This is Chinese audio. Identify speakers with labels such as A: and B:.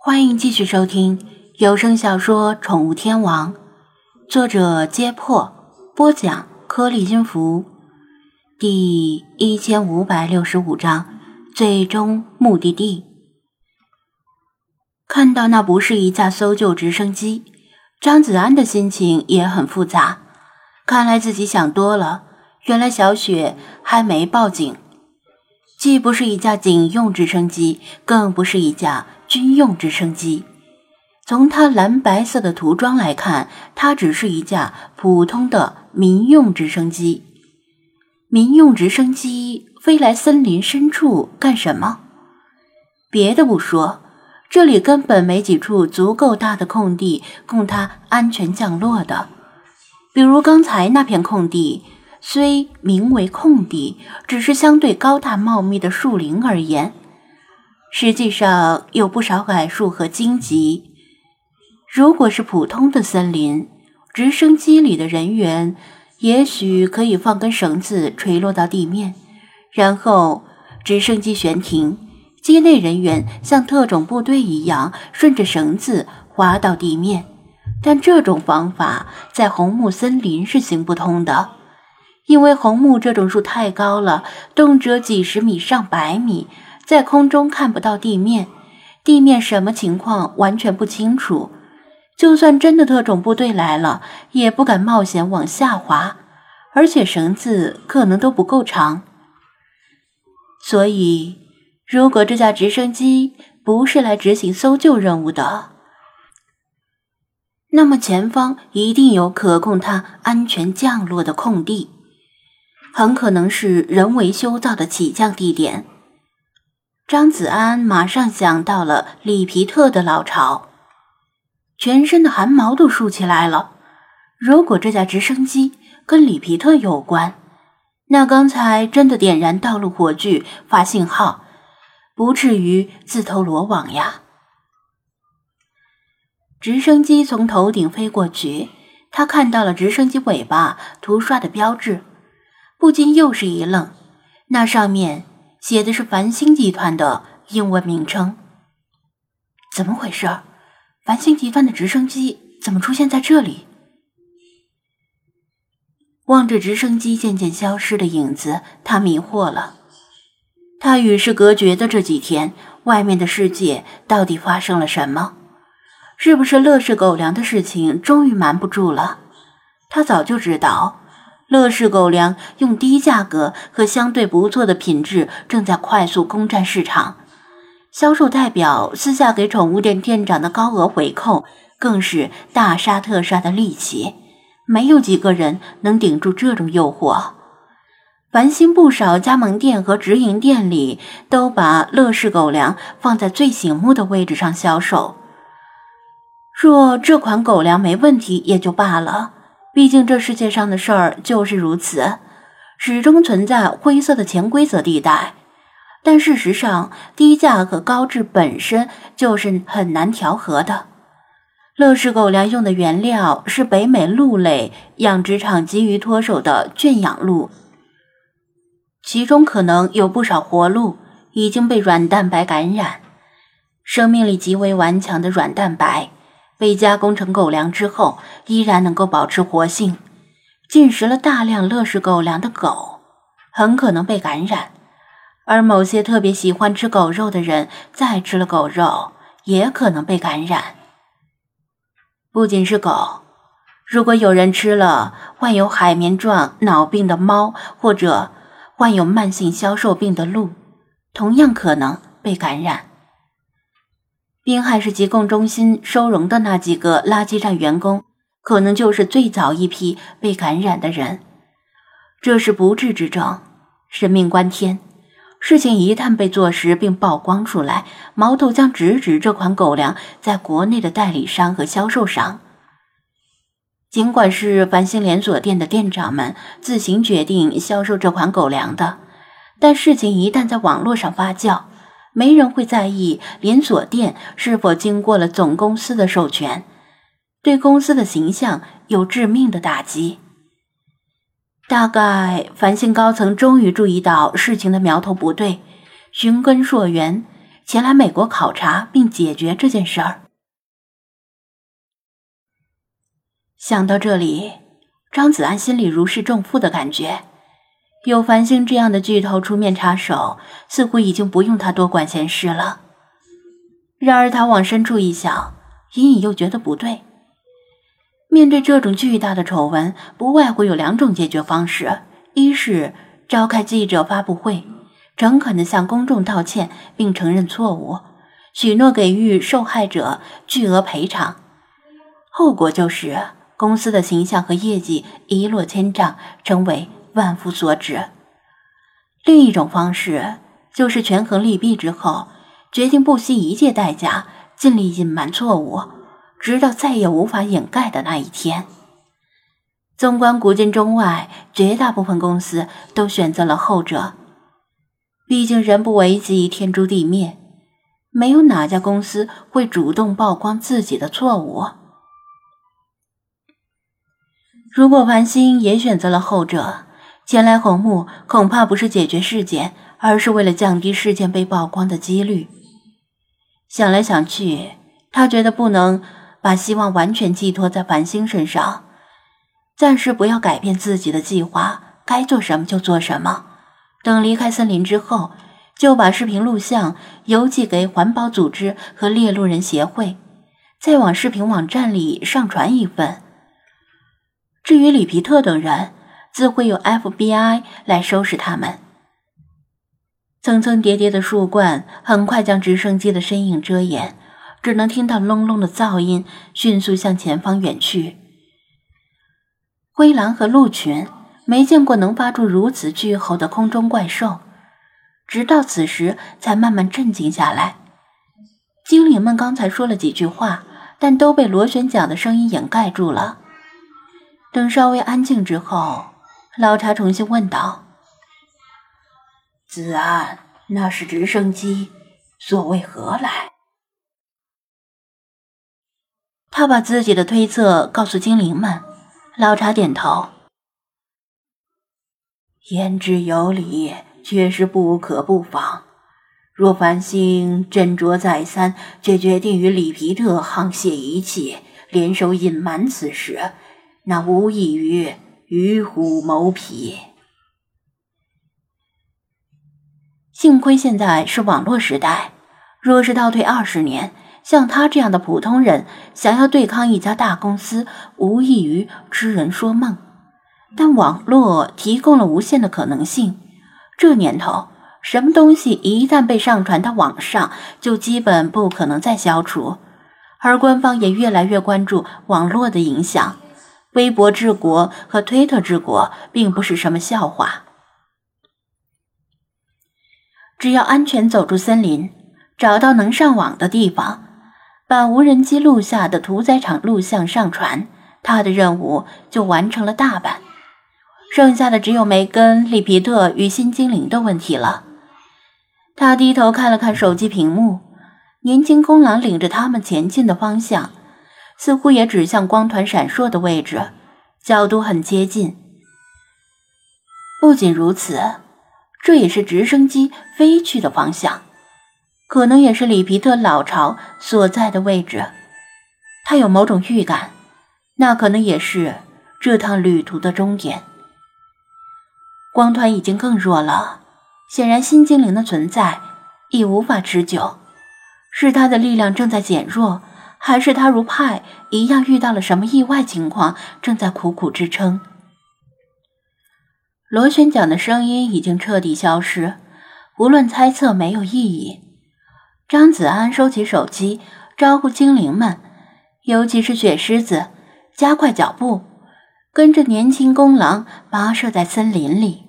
A: 欢迎继续收听有声小说《宠物天王》，作者：揭破，播讲：颗粒音符，第一千五百六十五章，最终目的地。看到那不是一架搜救直升机，张子安的心情也很复杂。看来自己想多了，原来小雪还没报警。既不是一架警用直升机，更不是一架。军用直升机，从它蓝白色的涂装来看，它只是一架普通的民用直升机。民用直升机飞来森林深处干什么？别的不说，这里根本没几处足够大的空地供它安全降落的。比如刚才那片空地，虽名为空地，只是相对高大茂密的树林而言。实际上有不少矮树和荆棘。如果是普通的森林，直升机里的人员也许可以放根绳子垂落到地面，然后直升机悬停，机内人员像特种部队一样顺着绳子滑到地面。但这种方法在红木森林是行不通的，因为红木这种树太高了，动辄几十米、上百米。在空中看不到地面，地面什么情况完全不清楚。就算真的特种部队来了，也不敢冒险往下滑，而且绳子可能都不够长。所以，如果这架直升机不是来执行搜救任务的，那么前方一定有可供它安全降落的空地，很可能是人为修造的起降地点。张子安马上想到了里皮特的老巢，全身的汗毛都竖起来了。如果这架直升机跟里皮特有关，那刚才真的点燃道路火炬发信号，不至于自投罗网呀。直升机从头顶飞过去，他看到了直升机尾巴涂刷的标志，不禁又是一愣，那上面。写的是繁星集团的英文名称，怎么回事？繁星集团的直升机怎么出现在这里？望着直升机渐渐消失的影子，他迷惑了。他与世隔绝的这几天，外面的世界到底发生了什么？是不是乐视狗粮的事情终于瞒不住了？他早就知道。乐视狗粮用低价格和相对不错的品质，正在快速攻占市场。销售代表私下给宠物店店长的高额回扣，更是大杀特杀的利器。没有几个人能顶住这种诱惑。繁星不少加盟店和直营店里都把乐视狗粮放在最醒目的位置上销售。若这款狗粮没问题，也就罢了。毕竟这世界上的事儿就是如此，始终存在灰色的潜规则地带。但事实上，低价和高质本身就是很难调和的。乐视狗粮用的原料是北美鹿类养殖场急于脱手的圈养鹿，其中可能有不少活鹿已经被软蛋白感染，生命力极为顽强的软蛋白。被加工成狗粮之后，依然能够保持活性。进食了大量乐视狗粮的狗，很可能被感染；而某些特别喜欢吃狗肉的人，再吃了狗肉，也可能被感染。不仅是狗，如果有人吃了患有海绵状脑病的猫，或者患有慢性消瘦病的鹿，同样可能被感染。滨海市疾控中心收容的那几个垃圾站员工，可能就是最早一批被感染的人。这是不治之症，人命关天。事情一旦被坐实并曝光出来，矛头将直指这款狗粮在国内的代理商和销售商。尽管是繁星连锁店的店长们自行决定销售这款狗粮的，但事情一旦在网络上发酵，没人会在意连锁店是否经过了总公司的授权，对公司的形象有致命的打击。大概繁星高层终于注意到事情的苗头不对，寻根溯源，前来美国考察并解决这件事儿。想到这里，张子安心里如释重负的感觉。有繁星这样的巨头出面插手，似乎已经不用他多管闲事了。然而，他往深处一想，隐隐又觉得不对。面对这种巨大的丑闻，不外乎有两种解决方式：一是召开记者发布会，诚恳地向公众道歉并承认错误，许诺给予受害者巨额赔偿；后果就是公司的形象和业绩一落千丈，成为。万夫所指。另一种方式就是权衡利弊之后，决定不惜一切代价，尽力隐瞒错误，直到再也无法掩盖的那一天。纵观古今中外，绝大部分公司都选择了后者。毕竟人不为己，天诛地灭，没有哪家公司会主动曝光自己的错误。如果繁星也选择了后者，前来红木恐怕不是解决事件，而是为了降低事件被曝光的几率。想来想去，他觉得不能把希望完全寄托在繁星身上，暂时不要改变自己的计划，该做什么就做什么。等离开森林之后，就把视频录像邮寄给环保组织和猎鹿人协会，再往视频网站里上传一份。至于里皮特等人，自会有 FBI 来收拾他们。层层叠叠的树冠很快将直升机的身影遮掩，只能听到隆隆的噪音，迅速向前方远去。灰狼和鹿群没见过能发出如此巨吼的空中怪兽，直到此时才慢慢镇静下来。精灵们刚才说了几句话，但都被螺旋桨的声音掩盖住了。等稍微安静之后。老查重新问道：“子安，那是直升机，所为何来？”他把自己的推测告诉精灵们。老查点头：“言之有理，确实不可不防。若繁星斟酌再三，却决定与里皮特沆瀣一气，联手隐瞒此事，那无异于……”与虎谋皮。幸亏现在是网络时代，若是倒退二十年，像他这样的普通人想要对抗一家大公司，无异于痴人说梦。但网络提供了无限的可能性。这年头，什么东西一旦被上传到网上，就基本不可能再消除。而官方也越来越关注网络的影响。微博治国和推特治国并不是什么笑话。只要安全走出森林，找到能上网的地方，把无人机录下的屠宰场录像上传，他的任务就完成了大半。剩下的只有梅根、利皮特与新精灵的问题了。他低头看了看手机屏幕，年轻公狼领着他们前进的方向。似乎也指向光团闪烁的位置，角度很接近。不仅如此，这也是直升机飞去的方向，可能也是里皮特老巢所在的位置。他有某种预感，那可能也是这趟旅途的终点。光团已经更弱了，显然新精灵的存在已无法持久，是他的力量正在减弱。还是他如派一样遇到了什么意外情况，正在苦苦支撑。螺旋桨的声音已经彻底消失，无论猜测没有意义。张子安收起手机，招呼精灵们，尤其是雪狮子，加快脚步，跟着年轻公狼跋涉在森林里。